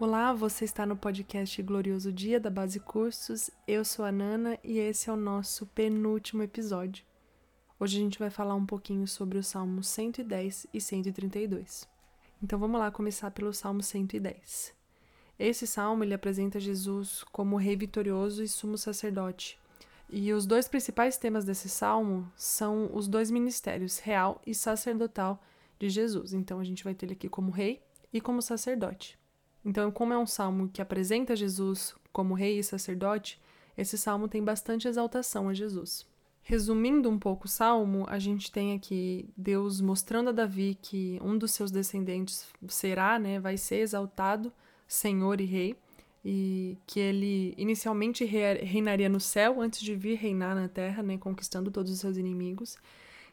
Olá, você está no podcast Glorioso Dia da Base Cursos. Eu sou a Nana e esse é o nosso penúltimo episódio. Hoje a gente vai falar um pouquinho sobre os Salmos 110 e 132. Então vamos lá começar pelo Salmo 110. Esse salmo ele apresenta Jesus como rei vitorioso e sumo sacerdote. E os dois principais temas desse salmo são os dois ministérios, real e sacerdotal, de Jesus. Então a gente vai ter ele aqui como rei e como sacerdote. Então, como é um salmo que apresenta Jesus como rei e sacerdote, esse salmo tem bastante exaltação a Jesus. Resumindo um pouco o salmo, a gente tem aqui Deus mostrando a Davi que um dos seus descendentes será, né, vai ser exaltado Senhor e Rei, e que ele inicialmente reinaria no céu antes de vir reinar na terra, né, conquistando todos os seus inimigos,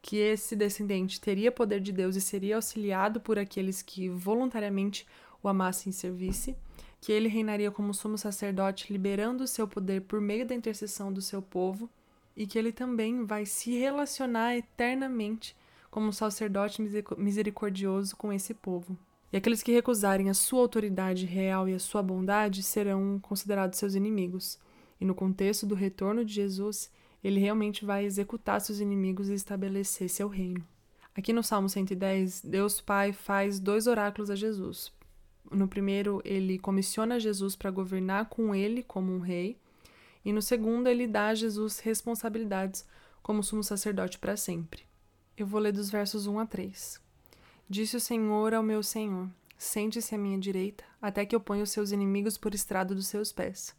que esse descendente teria poder de Deus e seria auxiliado por aqueles que voluntariamente o amasse e servisse, que ele reinaria como sumo sacerdote, liberando o seu poder por meio da intercessão do seu povo, e que ele também vai se relacionar eternamente como sacerdote misericordioso com esse povo. E aqueles que recusarem a sua autoridade real e a sua bondade serão considerados seus inimigos. E no contexto do retorno de Jesus, ele realmente vai executar seus inimigos e estabelecer seu reino. Aqui no Salmo 110, Deus Pai faz dois oráculos a Jesus. No primeiro, ele comissiona Jesus para governar com ele como um rei, e no segundo, ele dá a Jesus responsabilidades como sumo sacerdote para sempre. Eu vou ler dos versos 1 a 3. Disse o Senhor ao meu Senhor: Sente-se à minha direita, até que eu ponha os seus inimigos por estrado dos seus pés.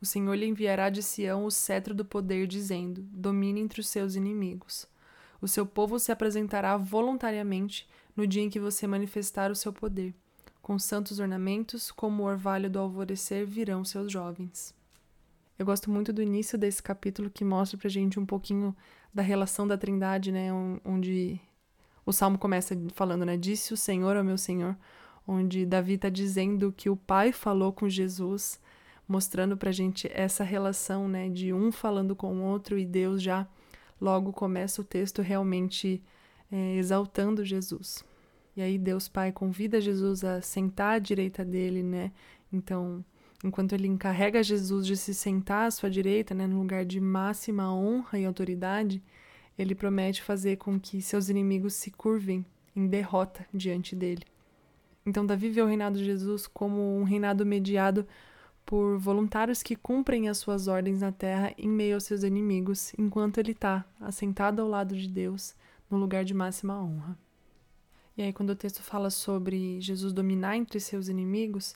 O Senhor lhe enviará de Sião o cetro do poder, dizendo: Domine entre os seus inimigos. O seu povo se apresentará voluntariamente no dia em que você manifestar o seu poder com santos ornamentos, como o orvalho do alvorecer virão seus jovens. Eu gosto muito do início desse capítulo que mostra pra gente um pouquinho da relação da Trindade, né, onde o salmo começa falando, né, disse o Senhor ao meu Senhor, onde Davi está dizendo que o Pai falou com Jesus, mostrando pra gente essa relação, né, de um falando com o outro e Deus já logo começa o texto realmente é, exaltando Jesus. E aí Deus Pai convida Jesus a sentar à direita dele, né? Então, enquanto ele encarrega Jesus de se sentar à sua direita, né, no lugar de máxima honra e autoridade, ele promete fazer com que seus inimigos se curvem em derrota diante dele. Então, Davi vê o reinado de Jesus como um reinado mediado por voluntários que cumprem as suas ordens na terra em meio aos seus inimigos, enquanto ele está assentado ao lado de Deus, no lugar de máxima honra. E aí, quando o texto fala sobre Jesus dominar entre seus inimigos,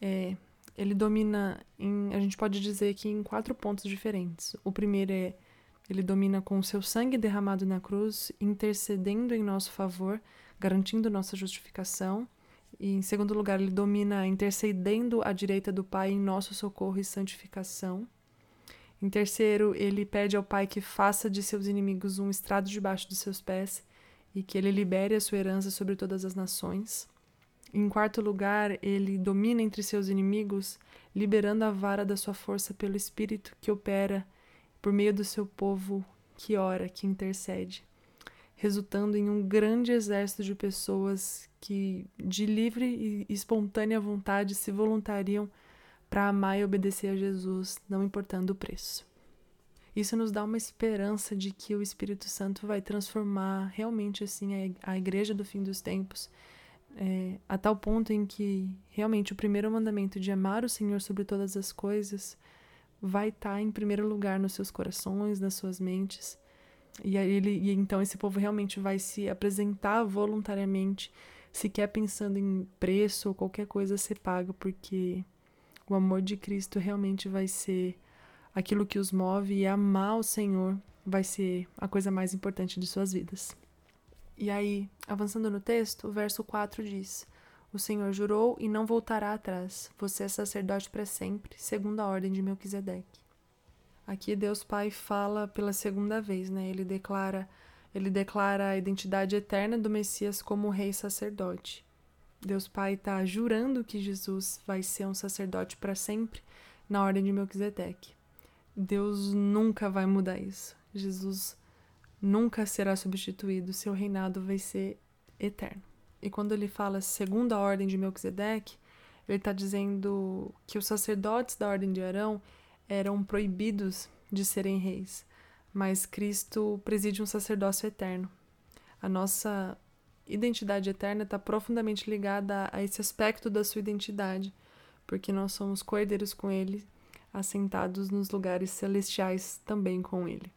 é, ele domina, em, a gente pode dizer que em quatro pontos diferentes. O primeiro é ele domina com o seu sangue derramado na cruz, intercedendo em nosso favor, garantindo nossa justificação. E em segundo lugar, ele domina intercedendo à direita do Pai em nosso socorro e santificação. Em terceiro, ele pede ao Pai que faça de seus inimigos um estrado debaixo dos seus pés e que ele libere a sua herança sobre todas as nações. Em quarto lugar, ele domina entre seus inimigos, liberando a vara da sua força pelo Espírito que opera por meio do seu povo que ora, que intercede, resultando em um grande exército de pessoas que, de livre e espontânea vontade, se voluntariam para amar e obedecer a Jesus, não importando o preço. Isso nos dá uma esperança de que o Espírito Santo vai transformar realmente assim a, igreja do fim dos tempos, é, a tal ponto em que realmente o primeiro mandamento de amar o Senhor sobre todas as coisas vai estar tá em primeiro lugar nos seus corações, nas suas mentes. E, ele, e então esse povo realmente vai se apresentar voluntariamente, sequer pensando em preço ou qualquer coisa a ser paga, porque o amor de Cristo realmente vai ser aquilo que os move e amar o Senhor vai ser a coisa mais importante de suas vidas. E aí, avançando no texto, o verso 4 diz: O Senhor jurou e não voltará atrás. Você é sacerdote para sempre, segundo a ordem de Melquisedeque. Aqui Deus Pai fala pela segunda vez, né? Ele declara, ele declara a identidade eterna do Messias como rei sacerdote. Deus Pai está jurando que Jesus vai ser um sacerdote para sempre na ordem de Melquisedeque. Deus nunca vai mudar isso. Jesus nunca será substituído, seu reinado vai ser eterno. E quando ele fala segundo a ordem de Melquisedeque, ele está dizendo que os sacerdotes da ordem de Arão eram proibidos de serem reis, mas Cristo preside um sacerdócio eterno. A nossa identidade eterna está profundamente ligada a esse aspecto da sua identidade, porque nós somos coerdeiros com Ele, assentados nos lugares celestiais também com Ele.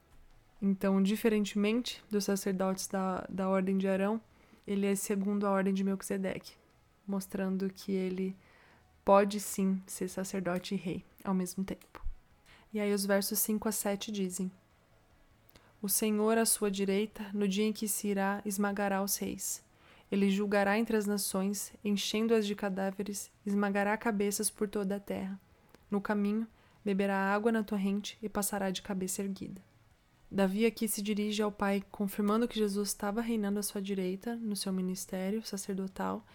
Então, diferentemente dos sacerdotes da, da ordem de Arão, ele é segundo a ordem de Melquisedeque, mostrando que ele pode sim ser sacerdote e rei ao mesmo tempo. E aí os versos 5 a 7 dizem: O Senhor à sua direita, no dia em que se irá, esmagará os reis. Ele julgará entre as nações, enchendo-as de cadáveres, esmagará cabeças por toda a terra. No caminho, beberá água na torrente e passará de cabeça erguida. Davi aqui se dirige ao Pai, confirmando que Jesus estava reinando à sua direita no seu ministério sacerdotal,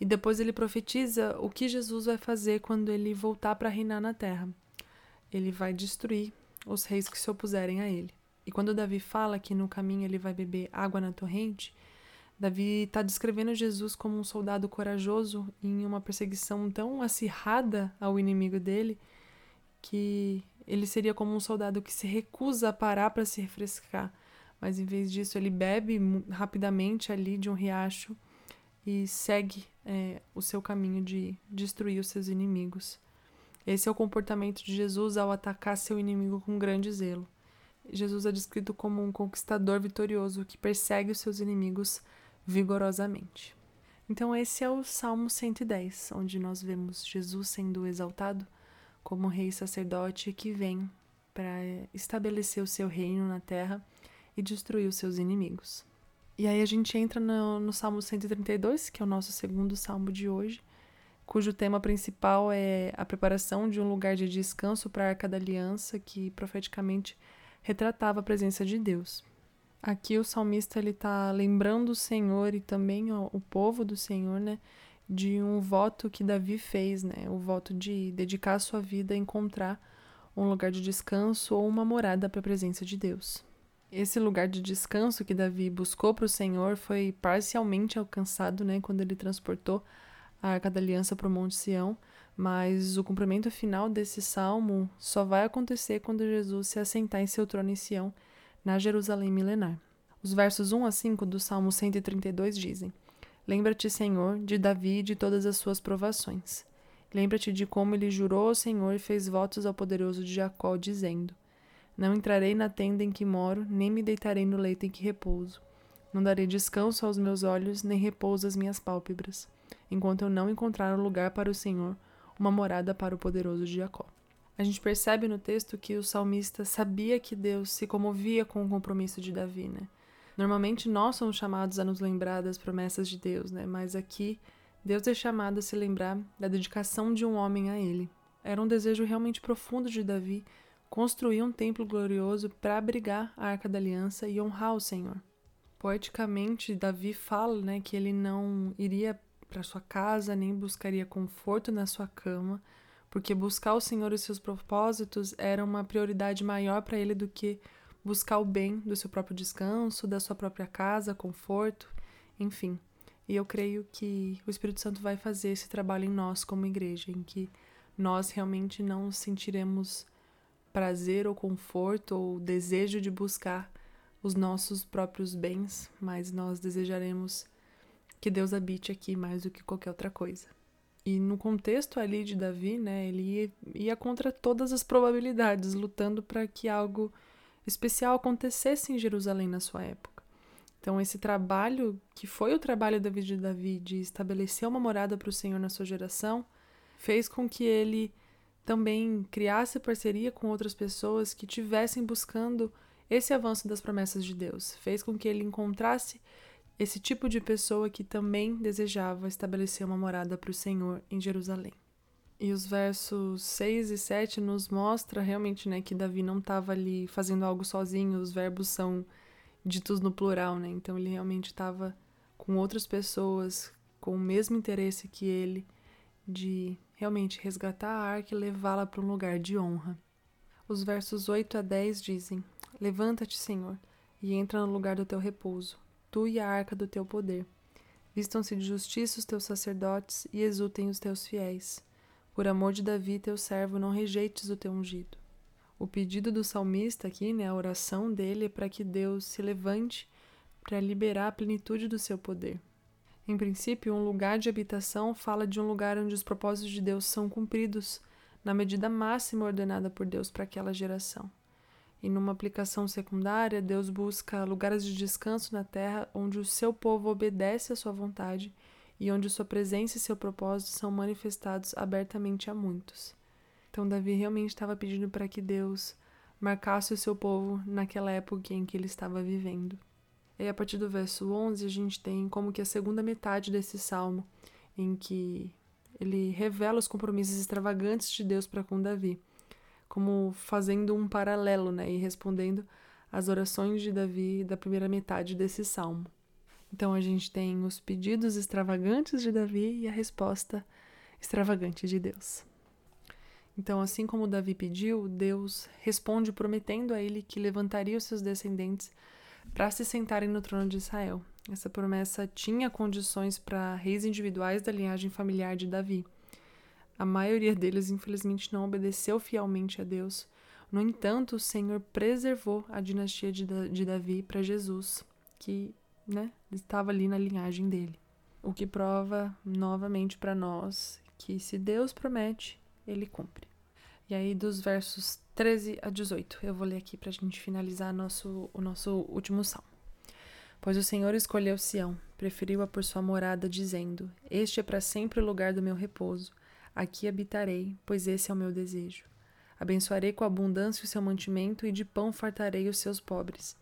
e depois ele profetiza o que Jesus vai fazer quando ele voltar para reinar na terra. Ele vai destruir os reis que se opuserem a ele. E quando Davi fala que no caminho ele vai beber água na torrente, Davi está descrevendo Jesus como um soldado corajoso em uma perseguição tão acirrada ao inimigo dele que ele seria como um soldado que se recusa a parar para se refrescar, mas em vez disso ele bebe rapidamente ali de um riacho e segue é, o seu caminho de destruir os seus inimigos. Esse é o comportamento de Jesus ao atacar seu inimigo com grande zelo. Jesus é descrito como um conquistador vitorioso que persegue os seus inimigos vigorosamente. Então, esse é o Salmo 110, onde nós vemos Jesus sendo exaltado como rei sacerdote que vem para estabelecer o seu reino na terra e destruir os seus inimigos. E aí a gente entra no, no Salmo 132, que é o nosso segundo salmo de hoje, cujo tema principal é a preparação de um lugar de descanso para a Arca da Aliança, que profeticamente retratava a presença de Deus. Aqui o salmista ele está lembrando o Senhor e também o povo do Senhor, né, de um voto que Davi fez, né? O voto de dedicar a sua vida a encontrar um lugar de descanso ou uma morada para a presença de Deus. Esse lugar de descanso que Davi buscou para o Senhor foi parcialmente alcançado, né, quando ele transportou a Arca da Aliança para o Monte Sião, mas o cumprimento final desse salmo só vai acontecer quando Jesus se assentar em seu trono em Sião, na Jerusalém milenar. Os versos 1 a 5 do Salmo 132 dizem: Lembra-te, Senhor, de Davi e de todas as suas provações. Lembra-te de como ele jurou ao Senhor e fez votos ao poderoso de Jacó, dizendo: Não entrarei na tenda em que moro, nem me deitarei no leito em que repouso. Não darei descanso aos meus olhos, nem repouso às minhas pálpebras, enquanto eu não encontrar um lugar para o Senhor, uma morada para o poderoso de Jacó. A gente percebe no texto que o salmista sabia que Deus se comovia com o compromisso de Davi, né? Normalmente nós somos chamados a nos lembrar das promessas de Deus, né? Mas aqui Deus é chamado a se lembrar da dedicação de um homem a ele. Era um desejo realmente profundo de Davi construir um templo glorioso para abrigar a Arca da Aliança e honrar o Senhor. Poeticamente, Davi fala, né, que ele não iria para sua casa nem buscaria conforto na sua cama, porque buscar o Senhor e seus propósitos era uma prioridade maior para ele do que buscar o bem do seu próprio descanso, da sua própria casa, conforto, enfim. E eu creio que o Espírito Santo vai fazer esse trabalho em nós como igreja, em que nós realmente não sentiremos prazer ou conforto ou desejo de buscar os nossos próprios bens, mas nós desejaremos que Deus habite aqui mais do que qualquer outra coisa. E no contexto ali de Davi, né, ele ia, ia contra todas as probabilidades, lutando para que algo especial acontecesse em Jerusalém na sua época. Então, esse trabalho, que foi o trabalho da vida de Davi de estabelecer uma morada para o Senhor na sua geração, fez com que ele também criasse parceria com outras pessoas que tivessem buscando esse avanço das promessas de Deus. Fez com que ele encontrasse esse tipo de pessoa que também desejava estabelecer uma morada para o Senhor em Jerusalém. E os versos 6 e 7 nos mostra realmente, né, que Davi não estava ali fazendo algo sozinho, os verbos são ditos no plural, né? Então ele realmente estava com outras pessoas com o mesmo interesse que ele de realmente resgatar a arca e levá-la para um lugar de honra. Os versos 8 a 10 dizem: Levanta-te, Senhor, e entra no lugar do teu repouso, tu e a arca do teu poder. Vistam-se de justiça os teus sacerdotes e exultem os teus fiéis. Por amor de Davi, teu servo, não rejeites o teu ungido. O pedido do salmista aqui, né, a oração dele é para que Deus se levante para liberar a plenitude do seu poder. Em princípio, um lugar de habitação fala de um lugar onde os propósitos de Deus são cumpridos na medida máxima ordenada por Deus para aquela geração. E numa aplicação secundária, Deus busca lugares de descanso na terra onde o seu povo obedece à sua vontade e onde sua presença e seu propósito são manifestados abertamente a muitos. Então, Davi realmente estava pedindo para que Deus marcasse o seu povo naquela época em que ele estava vivendo. E a partir do verso 11, a gente tem como que a segunda metade desse salmo, em que ele revela os compromissos extravagantes de Deus para com Davi como fazendo um paralelo, né, e respondendo às orações de Davi da primeira metade desse salmo. Então a gente tem os pedidos extravagantes de Davi e a resposta extravagante de Deus. Então, assim como Davi pediu, Deus responde prometendo a ele que levantaria os seus descendentes para se sentarem no trono de Israel. Essa promessa tinha condições para reis individuais da linhagem familiar de Davi. A maioria deles, infelizmente, não obedeceu fielmente a Deus. No entanto, o Senhor preservou a dinastia de, Davi para Jesus, que né, estava ali na linhagem dele. O que prova novamente para nós que se Deus promete, ele cumpre. E aí, dos versos 13 a 18, eu vou ler aqui para a gente finalizar nosso, o nosso último salmo. Pois o Senhor escolheu Sião, preferiu-a por sua morada, dizendo: Este é para sempre o lugar do meu repouso. Aqui habitarei, pois esse é o meu desejo. Abençoarei com abundância o seu mantimento e de pão fartarei os seus pobres.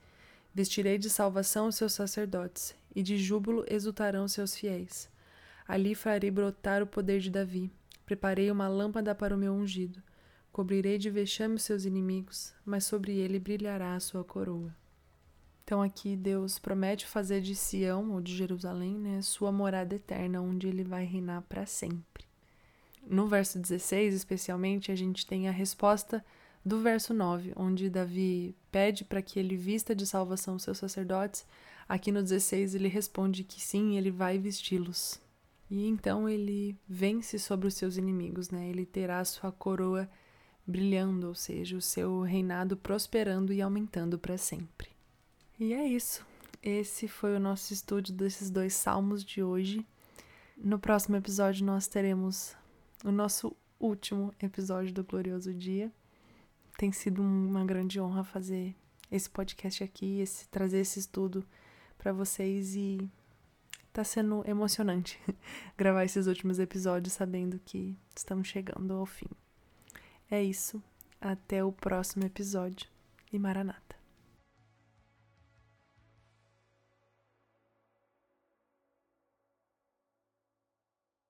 Vestirei de salvação os seus sacerdotes, e de júbilo exultarão seus fiéis. Ali farei brotar o poder de Davi. Preparei uma lâmpada para o meu ungido. Cobrirei de vexame os seus inimigos, mas sobre ele brilhará a sua coroa. Então aqui Deus promete fazer de Sião ou de Jerusalém, né, sua morada eterna, onde ele vai reinar para sempre. No verso 16, especialmente, a gente tem a resposta do verso 9, onde Davi pede para que ele vista de salvação seus sacerdotes. Aqui no 16 ele responde que sim, ele vai vesti-los. E então ele vence sobre os seus inimigos, né? Ele terá sua coroa brilhando, ou seja, o seu reinado prosperando e aumentando para sempre. E é isso. Esse foi o nosso estudo desses dois salmos de hoje. No próximo episódio nós teremos o nosso último episódio do Glorioso Dia. Tem sido uma grande honra fazer esse podcast aqui, esse, trazer esse estudo para vocês e tá sendo emocionante gravar esses últimos episódios sabendo que estamos chegando ao fim. É isso. Até o próximo episódio e Maranata.